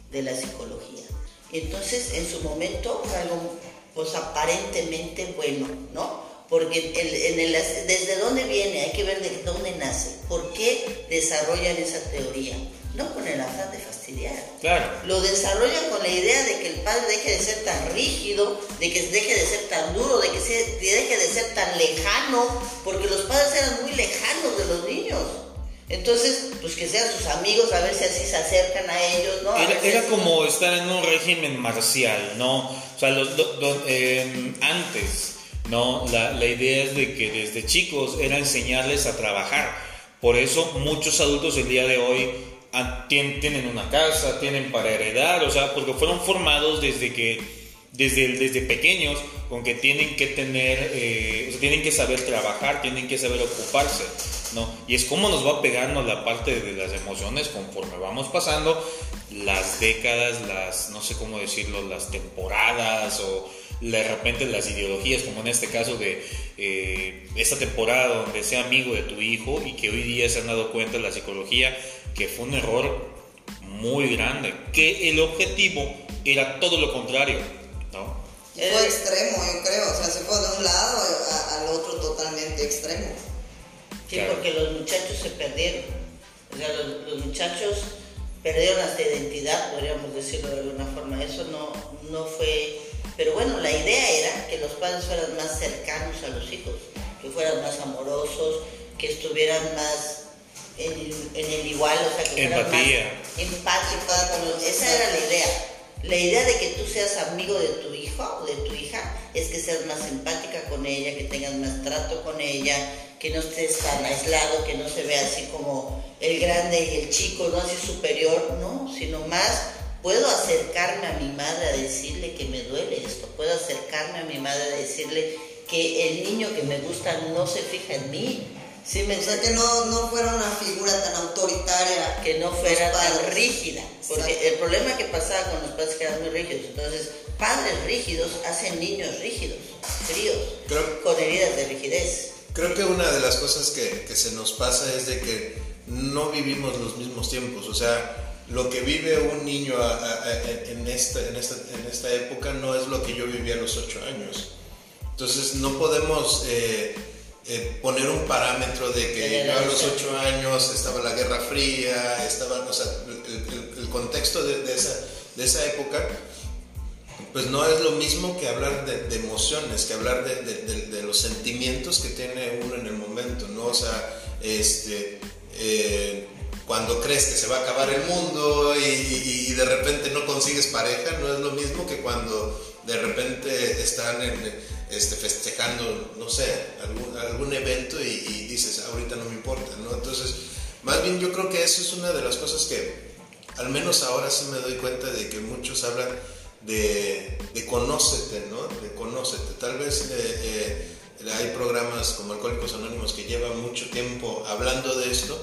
de la psicología. Entonces, en su momento fue algo pues aparentemente bueno, ¿no? Porque en el, desde dónde viene, hay que ver de dónde nace, por qué desarrollan esa teoría, no con el afán de fastidiar. Claro. Lo desarrollan con la idea de que el padre deje de ser tan rígido, de que deje de ser tan duro, de que deje de ser tan lejano, porque los padres eran muy lejanos de los niños. Entonces, pues que sean sus amigos, a ver si así se acercan a ellos, ¿no? era, como estar en un régimen marcial, ¿no? O sea, los, em, antes, ¿no? La, la idea es de que desde chicos era enseñarles a trabajar. Por eso muchos adultos el día de hoy tienen una casa, tienen para heredar, o sea, porque fueron formados desde que desde, desde pequeños con que tienen que tener, eh, tienen que saber trabajar, tienen que saber ocuparse. ¿No? Y es como nos va pegando la parte de las emociones conforme vamos pasando las décadas, las, no sé cómo decirlo, las temporadas o de repente las ideologías, como en este caso de eh, esta temporada donde sea amigo de tu hijo y que hoy día se han dado cuenta la psicología que fue un error muy grande, que el objetivo era todo lo contrario, ¿no? Fue extremo, yo creo, o sea, se fue de un lado al otro totalmente extremo. Sí, porque los muchachos se perdieron. O sea, los, muchachos perdieron hasta identidad, podríamos decirlo de alguna forma. Eso no, no fue... Pero bueno, la idea era que los padres fueran más cercanos a los hijos, que fueran más amorosos, que estuvieran más en, el igual, o sea, que fueran más empáticos. Esa era la idea. La idea de que tú seas amigo de tu hijo o de tu hija es que seas más empática con ella, que tengas más trato con ella, que no estés tan aislado, que no se vea así como el grande y el chico, no así superior, no, sino más puedo acercarme a mi madre a decirle que me duele esto, puedo acercarme a mi madre a decirle que el niño que me gusta no se fija en mí. Sí, me o sea, que no, no fuera una figura tan autoritaria. Que no fuera tan rígida. Porque el problema que pasaba con los padres que eran muy rígidos. Entonces, padres rígidos hacen niños rígidos, fríos, con heridas de rigidez. Creo que una de las cosas que, que, se nos pasa es de que no vivimos los mismos tiempos, o sea, lo que vive un niño en, esta, en, esta, en, esta, época no es lo que yo viví a los ocho años. Entonces no podemos eh, eh, poner un parámetro de que yo a los ocho años estaba la Guerra Fría, estaba, o sea, el, el, contexto de, de, esa, de esa época pues no es lo mismo que hablar de, emociones, que hablar de, los sentimientos que tiene uno en el momento, ¿no? O sea, este, eh, cuando crees que se va a acabar el mundo y, de repente no consigues pareja, no es lo mismo que cuando de repente están este, festejando, no sé, algún, algún evento y, y, dices, ahorita no me importa, ¿no? Entonces, más bien yo creo que eso es una de las cosas que, al menos ahora sí me doy cuenta de que muchos hablan de, de conócete, ¿no? De conócete. Tal vez eh, eh, hay programas como Alcohólicos Anónimos que llevan mucho tiempo hablando de esto,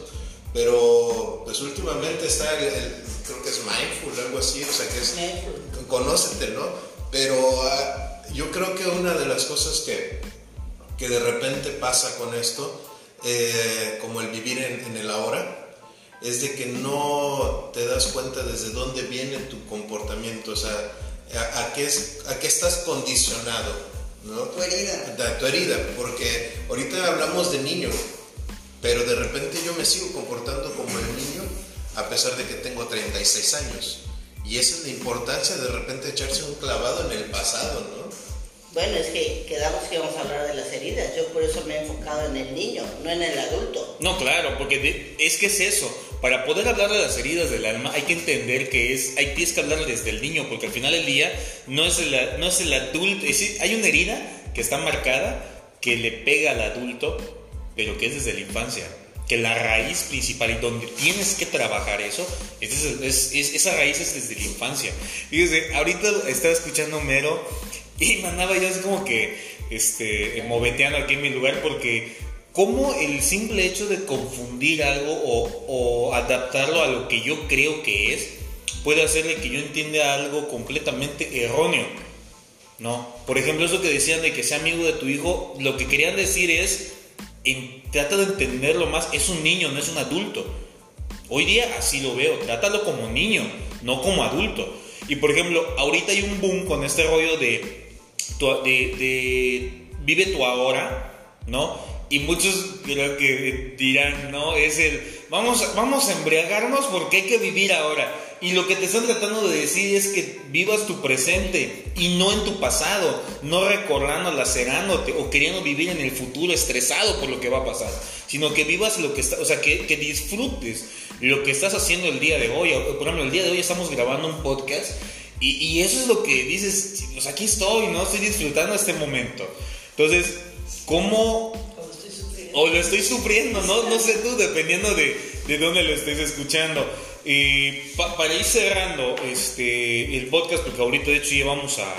pero pues últimamente está el, creo que es mindful, algo así, o sea que es conócete, ¿no? Pero ah, yo creo que una de las cosas que, que de repente pasa con esto, eh, como el vivir en, en el ahora, es de que no te das cuenta desde dónde viene tu comportamiento, o sea, a, qué, a qué estás condicionado, ¿no? Tu herida. tu herida, porque ahorita hablamos de niño, pero de repente yo me sigo comportando como el niño a pesar de que tengo 36 años. Y esa es la importancia de repente echarse un clavado en el pasado, ¿no? Bueno, es que quedamos que íbamos a hablar de las heridas. Yo por eso me he enfocado en el niño, no en el adulto. No, claro, porque es que es eso. Para poder hablar de las heridas del alma hay que entender que es, hay que hablar desde el niño, porque al final del día no es el, no es el adulto, es hay una herida que está marcada que le pega al adulto, pero que es desde la infancia. Que la raíz principal y donde tienes que trabajar eso, es, esa raíz es desde la infancia. Fíjese, ahorita estaba escuchando Mero Y me andaba yo así como que, este, moveteando aquí en mi lugar porque cómo el simple hecho de confundir algo o, adaptarlo a lo que yo creo que es, puede hacerle que yo entienda algo completamente erróneo. ¿no? Por ejemplo, eso que decían de que sea amigo de tu hijo, lo que querían decir es, trata de entenderlo más, es un niño, no es un adulto. Hoy día así lo veo, trátalo como niño, no como adulto. Y por ejemplo, ahorita hay un boom con este rollo de, de, vive tu ahora, ¿no? Y muchos creo que dirán, ¿no? Es el, vamos, vamos a embriagarnos porque hay que vivir ahora. Y lo que te están tratando de decir es que vivas tu presente y no en tu pasado, no recordando, lacerándote o queriendo vivir en el futuro estresado por lo que va a pasar, sino que vivas lo que está, o sea, que, que disfrutes lo que estás haciendo el día de hoy. Por ejemplo, el día de hoy estamos grabando un podcast y, y eso es lo que dices, pues aquí estoy, ¿no? Estoy disfrutando este momento. Entonces, ¿cómo Como estoy o lo estoy sufriendo, ¿no? No sé tú, dependiendo de, de dónde lo estés escuchando. Y pa- para ir cerrando este, el podcast, porque ahorita de hecho llevamos a,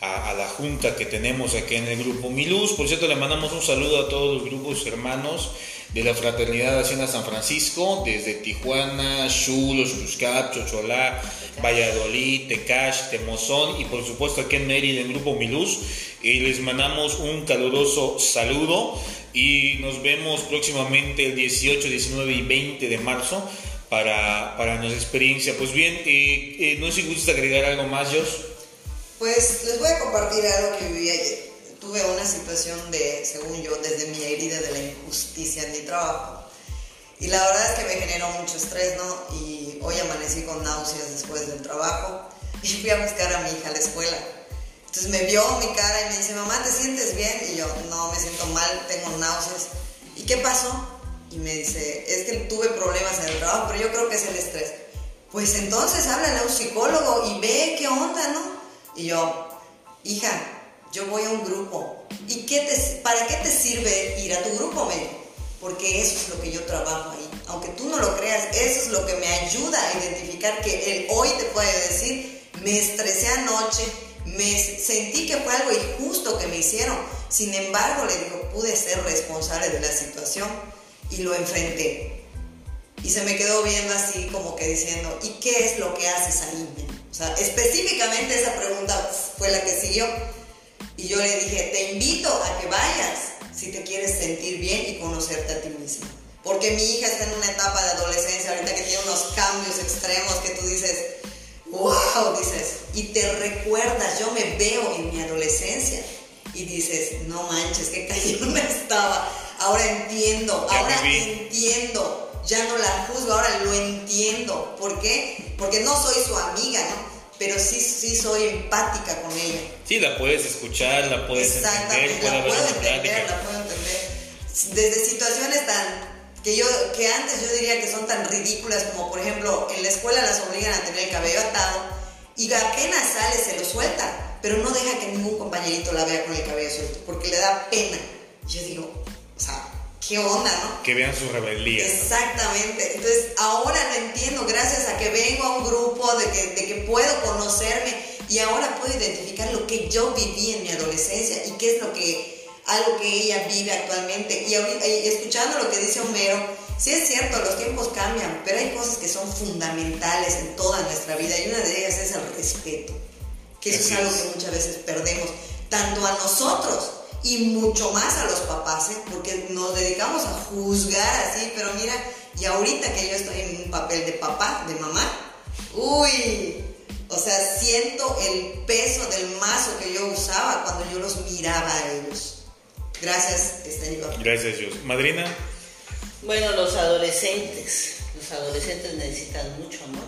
a, a la junta que tenemos aquí en el grupo Miluz. Por cierto, le mandamos un saludo a todos los grupos hermanos de la Fraternidad Hacienda San Francisco, desde Tijuana, Chulos, Xuscap, Chocholá, Valladolid, Tecash, Temozón y por supuesto aquí en Mérida, el grupo Miluz. Y les mandamos un caluroso saludo y nos vemos próximamente el 18, 19 y 20 de marzo para, para nuestra experiencia. Pues bien, eh, eh, no sé si gustas agregar algo más, Josh. Pues les voy a compartir algo que viví ayer. Tuve una situación de, según yo, desde mi herida de la injusticia en mi trabajo. Y la verdad es que me generó mucho estrés, ¿no? Y hoy amanecí con náuseas después del trabajo y fui a buscar a mi hija a la escuela. Entonces me vio mi cara y me dice, mamá, ¿te sientes bien? Y yo, no, me siento mal, tengo náuseas. ¿Y qué pasó? Y me dice, es que tuve problemas en el trabajo, pero yo creo que es el estrés. Pues entonces háblale a un psicólogo y ve qué onda, ¿no? Y yo, hija, yo voy a un grupo. ¿Y qué te, para qué te sirve ir a tu grupo, me dijo? Porque eso es lo que yo trabajo ahí. Aunque tú no lo creas, eso es lo que me ayuda a identificar que él hoy te puede decir, me estresé anoche, me sentí que fue algo injusto que me hicieron. Sin embargo, le digo, pude ser responsable de la situación y lo enfrenté. Y se me quedó viendo así como que diciendo, ¿y qué es lo que haces ahí? men??" O sea, específicamente esa pregunta fue la que siguió. Y yo le dije, te invito a que vayas si te quieres sentir bien y conocerte a ti misma. Porque mi hija está en una etapa de adolescencia ahorita que tiene unos cambios extremos que tú dices, wow, dices, y te recuerdas, yo me veo en mi adolescencia y dices, no manches, qué cayona estaba. Ahora entiendo, Ya ahora entiendo, ya no la juzgo, ahora lo entiendo. ¿Por qué? Porque no soy su amiga, ¿no? Pero sí, sí soy empática con ella. Sí, la puedes escuchar, la puedes entender, puede la puedo entender, la puedo entender. Desde situaciones tan que yo que antes yo diría que son tan ridículas como por ejemplo en la escuela las obligan a tener el cabello atado y apenas sale se lo suelta, pero no deja que ningún compañerito la vea con el cabello suelto porque le da pena. Yo digo, o sea, ¿qué onda, no? Que vean su rebeldía. Exactamente. Entonces, ahora lo entiendo gracias a que vengo a un grupo, de que, de que puedo conocerme y ahora puedo identificar lo que yo viví en mi adolescencia y qué es lo que, algo que ella vive actualmente. Y, ahorita- y escuchando lo que dice Homero, sí es cierto, los tiempos cambian, pero hay cosas que son fundamentales en toda nuestra vida y una de ellas es el respeto, que eso Así es algo es. que muchas veces perdemos, tanto a nosotros y mucho más a los papás, ¿eh? porque nos dedicamos a juzgar así, pero mira, y ahorita que yo estoy en un papel de papá, de mamá, uy, o sea, siento el peso del mazo que yo usaba cuando yo los miraba a ellos. Gracias, Iván. Gracias, Josh. Madrina, Bueno, los adolescentes. Los adolescentes necesitan mucho amor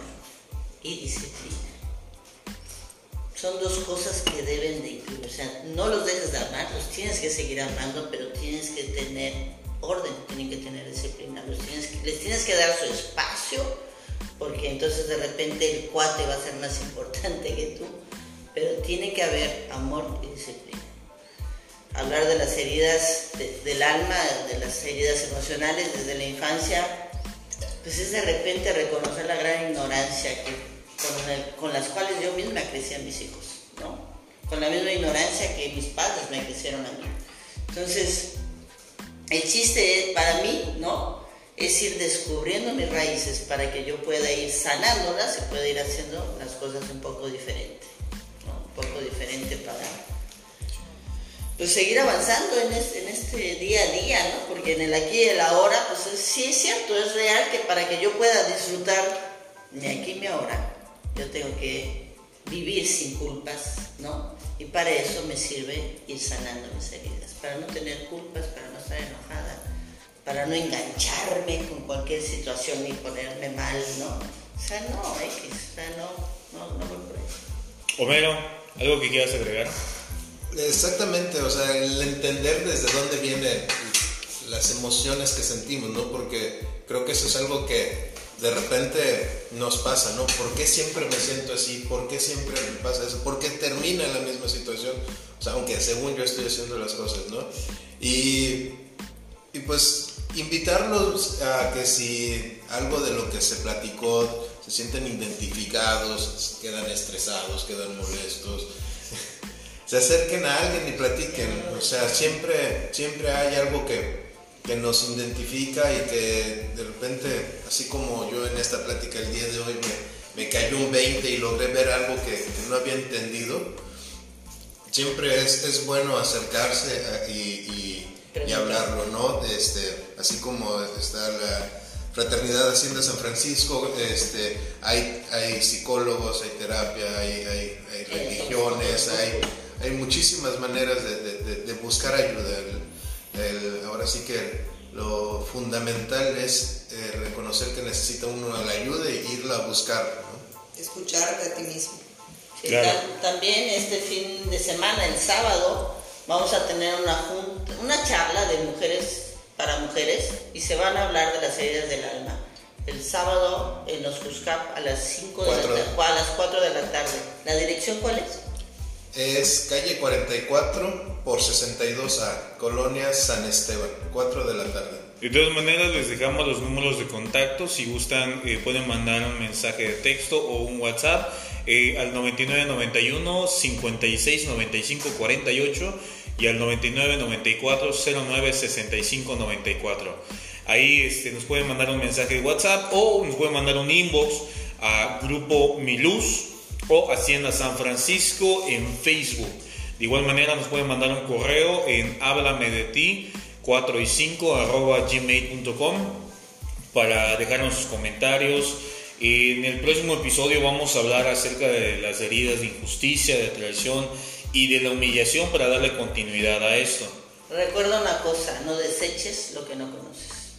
y disciplina. Son dos cosas que deben de incluir. O sea, no los dejes de amar, los tienes que seguir amando, pero tienes que tener orden, tienen que tener disciplina. Los tienes que- les tienes que dar su espacio, porque entonces de repente el cuate va a ser más importante que tú. Pero tiene que haber amor y disciplina hablar de las heridas de- del alma, de las heridas emocionales desde la infancia, pues es de repente reconocer la gran ignorancia que, con, el- con las cuales yo misma crecí a mis hijos, ¿no? con la misma ignorancia que mis padres me crecieron a mí. Entonces, el chiste para mí, ¿no? Es ir descubriendo mis raíces para que yo pueda ir sanándolas y pueda ir haciendo las cosas un poco diferente, ¿no? Un poco diferente para pues seguir avanzando en este, día a día, ¿no? Porque en el aquí y el ahora, pues sí es cierto, es real que para que yo pueda disfrutar mi aquí y mi ahora, yo tengo que vivir sin culpas, ¿no? Y para eso me sirve ir sanando mis heridas, para no tener culpas, para no estar enojada, para no engancharme con cualquier situación y ponerme mal, ¿no? O sea, no, X, o sea, no, no, no voy por eso. Homero, ¿algo que quieras agregar? Exactamente, o sea, el entender desde dónde vienen las emociones que sentimos, ¿no? Porque creo que eso es algo que de repente nos pasa, ¿no? ¿Por qué siempre me siento así? ¿Por qué siempre me pasa eso? ¿Por qué termina la misma situación? O sea, aunque según yo estoy haciendo las cosas, ¿no? Y, y pues invitarlos a que si algo de lo que se platicó se sienten identificados, quedan estresados, quedan molestos, se acerquen a alguien y platiquen. O sea, siempre, siempre hay algo que, que nos identifica y que de repente, así como yo en esta plática el día de hoy me, me cayó un 20 y logré ver algo que, que no había entendido, siempre es, es bueno acercarse a- y, y- y hablarlo, ¿no? Este, así como está la Fraternidad Hacienda San Francisco, este, hay, hay psicólogos, hay terapia, hay, hay, hay religiones, hay, hay muchísimas maneras de, de- de- de buscar ayuda. El- el- ahora sí que lo fundamental es eh, reconocer que necesita uno la ayuda e irla a buscar, ¿no? Escucharte a ti mismo. Claro. tam- también este fin de semana, el sábado, vamos a tener una, junta, una charla de mujeres para mujeres y se van a hablar de las heridas del alma. El sábado en los Cuscap a las 5 de la tarde, a las 4 de la tarde. ¿La dirección cuál es? Es calle 44 por 62A, Colonia San Esteban, 4 de la tarde. De todas maneras, les dejamos los números de contacto. Si gustan, eh, pueden mandar un mensaje de texto o un WhatsApp eh, al 9991 56 95 48 y al 9994 09 65 94. Ahí este, nos pueden mandar un mensaje de WhatsApp o nos pueden mandar un inbox a Grupo Miluz o Hacienda San Francisco en Facebook. De igual manera nos pueden mandar un correo en háblame de ti 4 y 5 arroba gmail.com para dejarnos sus comentarios. En el próximo episodio vamos a hablar acerca de las heridas de injusticia, de traición y de la humillación para darle continuidad a esto. Recuerda una cosa, no deseches lo que no conoces.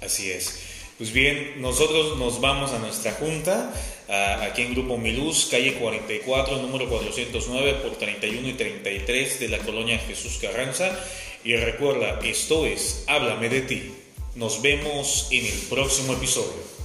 Así es. Pues bien, nosotros nos vamos a nuestra junta, aquí en Grupo Miluz, calle 44, número 409 por 31 y 33 de la colonia Jesús Carranza. Y recuerda, esto es Háblame de ti. Nos vemos en el próximo episodio.